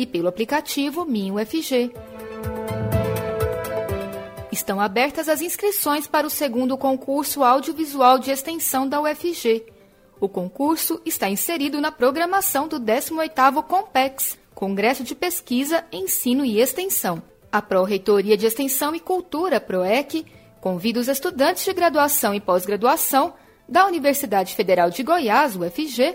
e pelo aplicativo MinUFG. Estão abertas as inscrições para o segundo concurso audiovisual de extensão da UFG. O concurso está inserido na programação do 18º COMPEX, Congresso de Pesquisa, Ensino e Extensão. A Pró-Reitoria de Extensão e Cultura, PROEC, convida os estudantes de graduação e pós-graduação da Universidade Federal de Goiás, UFG,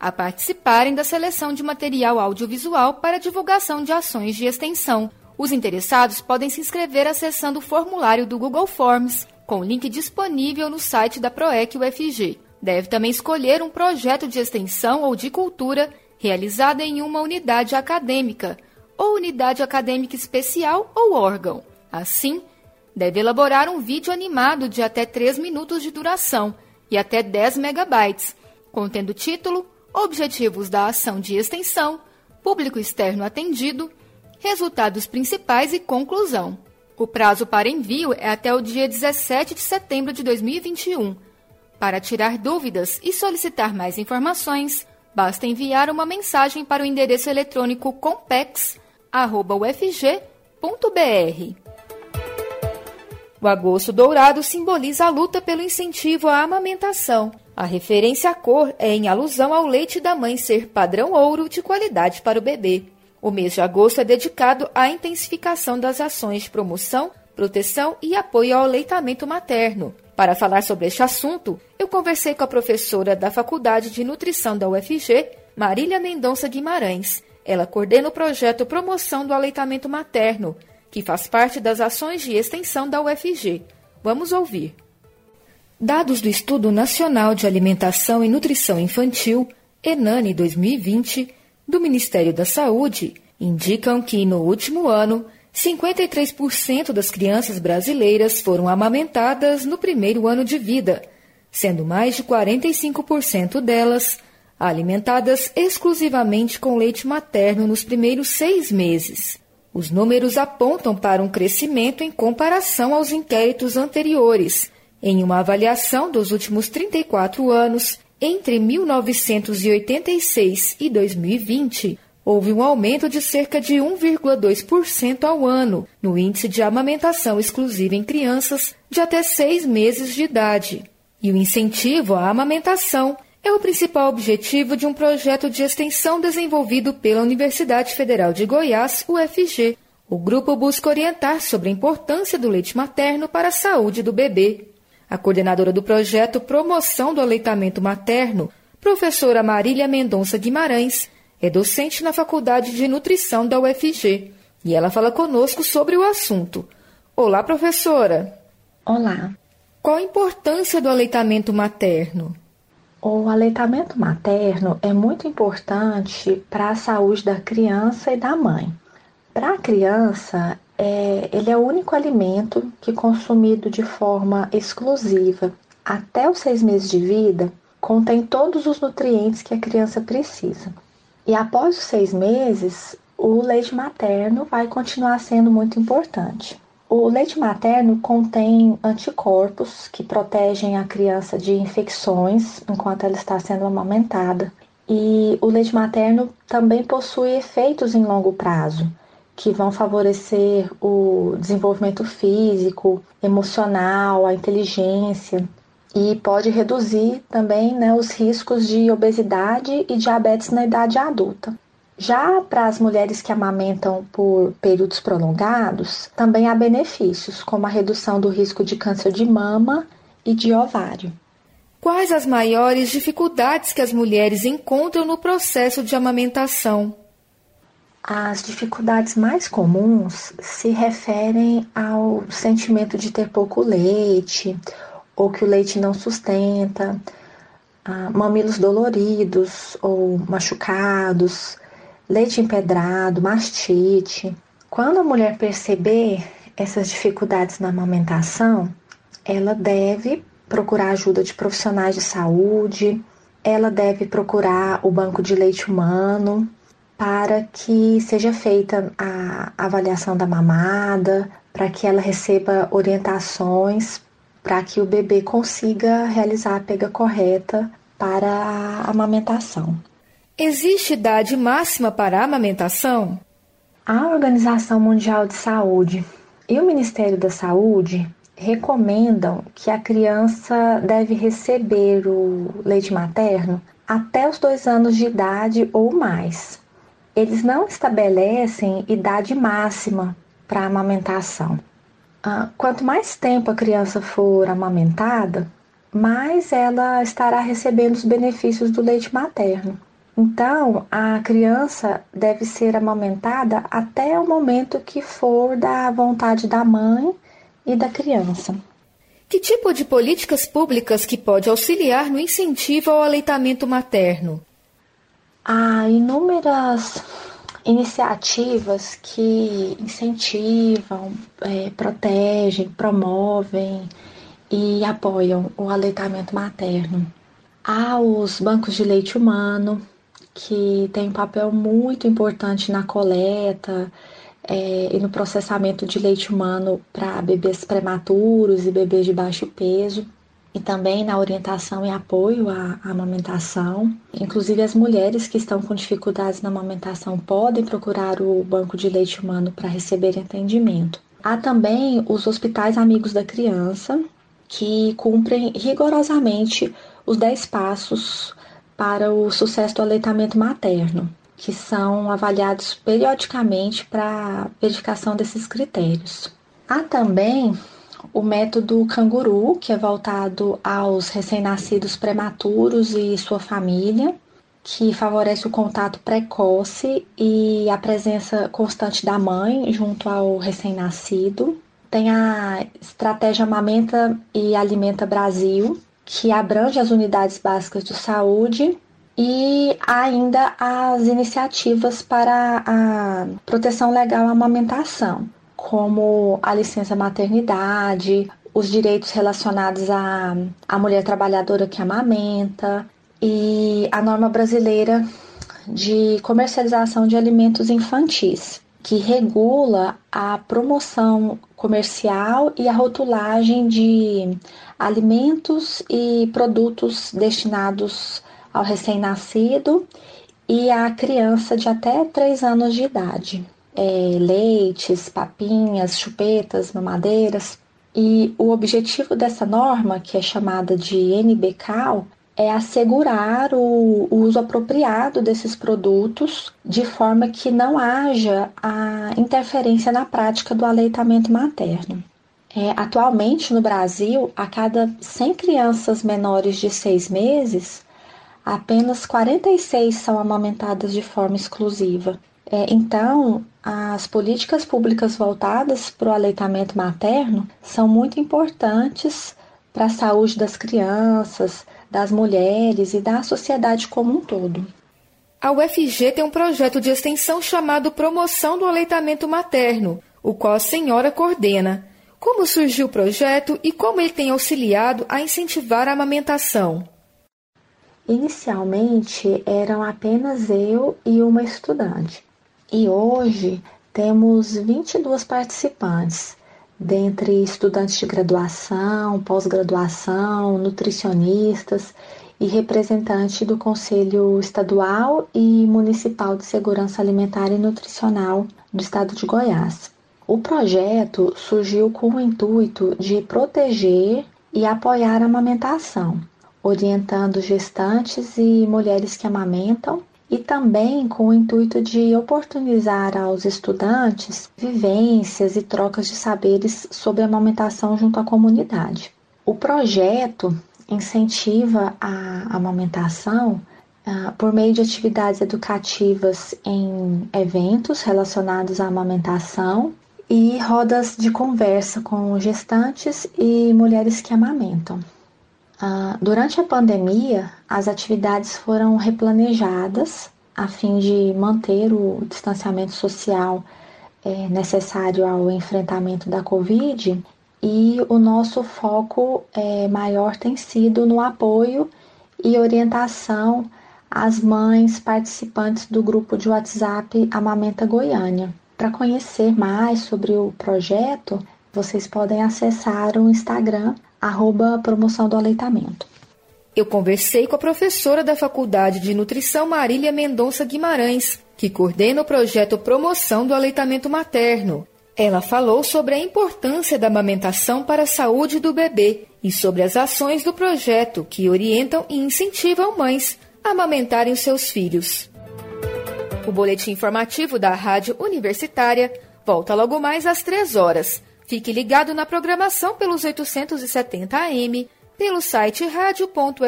a participarem da seleção de material audiovisual para divulgação de ações de extensão. Os interessados podem se inscrever acessando o formulário do Google Forms, com link disponível no site da PROEC UFG. Deve também escolher um projeto de extensão ou de cultura realizado em uma unidade acadêmica, ou unidade acadêmica especial ou órgão. Assim, deve elaborar um vídeo animado de até 3 minutos de duração e até 10 megabytes, contendo título, objetivos da ação de extensão, público externo atendido, resultados principais e conclusão. O prazo para envio é até o dia 17 de setembro de 2021. Para tirar dúvidas e solicitar mais informações, basta enviar uma mensagem para o endereço eletrônico compex.ufg.br. O agosto dourado simboliza a luta pelo incentivo à amamentação. A referência à cor é em alusão ao leite da mãe ser padrão ouro de qualidade para o bebê. O mês de agosto é dedicado à intensificação das ações de promoção, proteção e apoio ao aleitamento materno. Para falar sobre este assunto, eu conversei com a professora da Faculdade de Nutrição da UFG, Marília Mendonça Guimarães. Ela coordena o projeto Promoção do Aleitamento Materno, que faz parte das ações de extensão da UFG. Vamos ouvir. Dados do Estudo Nacional de Alimentação e Nutrição Infantil, ENANI 2020, do Ministério da Saúde, indicam que, no último ano, 53% das crianças brasileiras foram amamentadas no primeiro ano de vida, sendo mais de 45% delas alimentadas exclusivamente com leite materno nos primeiros seis meses. Os números apontam para um crescimento em comparação aos inquéritos anteriores. Em uma avaliação dos últimos 34 anos, entre 1986 e 2020, houve um aumento de cerca de 1,2% ao ano no índice de amamentação exclusiva em crianças de até seis meses de idade. E o incentivo à amamentação é o principal objetivo de um projeto de extensão desenvolvido pela Universidade Federal de Goiás, UFG. O grupo busca orientar sobre a importância do leite materno para a saúde do bebê. A coordenadora do projeto Promoção do Aleitamento Materno, professora Marília Mendonça Guimarães, é docente na Faculdade de Nutrição da UFG e ela fala conosco sobre o assunto. Olá, professora! Olá! Qual a importância do aleitamento materno? O aleitamento materno é muito importante para a saúde da criança e da mãe. Para a criança, é, ele é o único alimento que, consumido de forma exclusiva até os seis meses de vida, contém todos os nutrientes que a criança precisa. E após os seis meses, o leite materno vai continuar sendo muito importante. O leite materno contém anticorpos que protegem a criança de infecções enquanto ela está sendo amamentada. E o leite materno também possui efeitos em longo prazo, que vão favorecer o desenvolvimento físico, emocional, a inteligência e pode reduzir também né, os riscos de obesidade e diabetes na idade adulta. Já para as mulheres que amamentam por períodos prolongados, também há benefícios, como a redução do risco de câncer de mama e de ovário. Quais as maiores dificuldades que as mulheres encontram no processo de amamentação? As dificuldades mais comuns se referem ao sentimento de ter pouco leite, ou que o leite não sustenta, mamilos doloridos ou machucados, leite empedrado, mastite. Quando a mulher perceber essas dificuldades na amamentação, ela deve procurar ajuda de profissionais de saúde, ela deve procurar o banco de leite humano para que seja feita a avaliação da mamada, para que ela receba orientações para que o bebê consiga realizar a pega correta para a amamentação. Existe idade máxima para a amamentação? A Organização Mundial de Saúde e o Ministério da Saúde recomendam que a criança deve receber o leite materno até os dois anos de idade ou mais. Eles não estabelecem idade máxima para amamentação. Ah, quanto mais tempo a criança for amamentada, mais ela estará recebendo os benefícios do leite materno. Então, a criança deve ser amamentada até o momento que for da vontade da mãe e da criança. Que tipo de políticas públicas que pode auxiliar no incentivo ao aleitamento materno? Há inúmeras iniciativas que incentivam, é, protegem, promovem e apoiam o aleitamento materno. Há os bancos de leite humano, que têm um papel muito importante na coleta é, e no processamento de leite humano para bebês prematuros e bebês de baixo peso, e também na orientação e apoio à, à amamentação. Inclusive, as mulheres que estão com dificuldades na amamentação podem procurar o banco de leite humano para receber atendimento. Há também os hospitais amigos da criança, que cumprem rigorosamente os 10 passos para o sucesso do aleitamento materno que são avaliados periodicamente para verificação desses critérios. Há também o método canguru, que é voltado aos recém-nascidos prematuros e sua família, que favorece o contato precoce e a presença constante da mãe junto ao recém-nascido. Tem a estratégia Amamenta e Alimenta Brasil, que abrange as unidades básicas de saúde e ainda as iniciativas para a proteção legal à amamentação, como a licença maternidade, os direitos relacionados à, à mulher trabalhadora que amamenta e a norma brasileira de comercialização de alimentos infantis, que regula a promoção comercial e a rotulagem de alimentos e produtos destinados ao recém-nascido e à criança de até 3 anos de idade. É, leites, papinhas, chupetas, mamadeiras. E o objetivo dessa norma, que é chamada de NBCAL, é assegurar o, uso apropriado desses produtos de forma que não haja a interferência na prática do aleitamento materno. É, atualmente, no Brasil, a cada 100 crianças menores de 6 meses, apenas 46 são amamentadas de forma exclusiva. É, então, as políticas públicas voltadas para o aleitamento materno são muito importantes para a saúde das crianças, das mulheres e da sociedade como um todo. A UFG tem um projeto de extensão chamado Promoção do Aleitamento Materno, o qual a senhora coordena. Como surgiu o projeto e como ele tem auxiliado a incentivar a amamentação? Inicialmente eram apenas eu e uma estudante, e hoje temos 22 participantes, dentre estudantes de graduação, pós-graduação, nutricionistas e representante do Conselho Estadual e Municipal de Segurança Alimentar e Nutricional do Estado de Goiás. O projeto surgiu com o intuito de proteger e apoiar a amamentação orientando gestantes e mulheres que amamentam, e também com o intuito de oportunizar aos estudantes vivências e trocas de saberes sobre a amamentação junto à comunidade. O projeto incentiva a amamentação uh, por meio de atividades educativas em eventos relacionados à amamentação e rodas de conversa com gestantes e mulheres que amamentam. Ah, durante a pandemia, as atividades foram replanejadas a fim de manter o distanciamento social é, necessário ao enfrentamento da Covid e o nosso foco é, maior tem sido no apoio e orientação às mães participantes do grupo de WhatsApp Amamenta Goiânia. Para conhecer mais sobre o projeto, vocês podem acessar o Instagram, arroba promoção do aleitamento. Eu conversei com a professora da Faculdade de Nutrição Marília Mendonça Guimarães, que coordena o projeto Promoção do Aleitamento Materno. Ela falou sobre a importância da amamentação para a saúde do bebê e sobre as ações do projeto que orientam e incentivam mães a amamentarem seus filhos. O boletim informativo da Rádio Universitária volta logo mais às 3 horas. Fique ligado na programação pelos 870 AM, pelo site radio.fg.br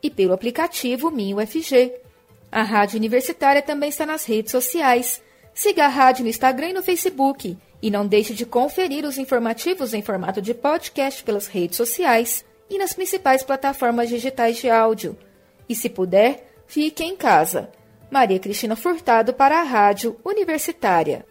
e pelo aplicativo MinUFG. A Rádio Universitária também está nas redes sociais. Siga a rádio no Instagram e no Facebook. E não deixe de conferir os informativos em formato de podcast pelas redes sociais e nas principais plataformas digitais de áudio. E se puder, fique em casa. Maria Cristina Furtado para a Rádio Universitária.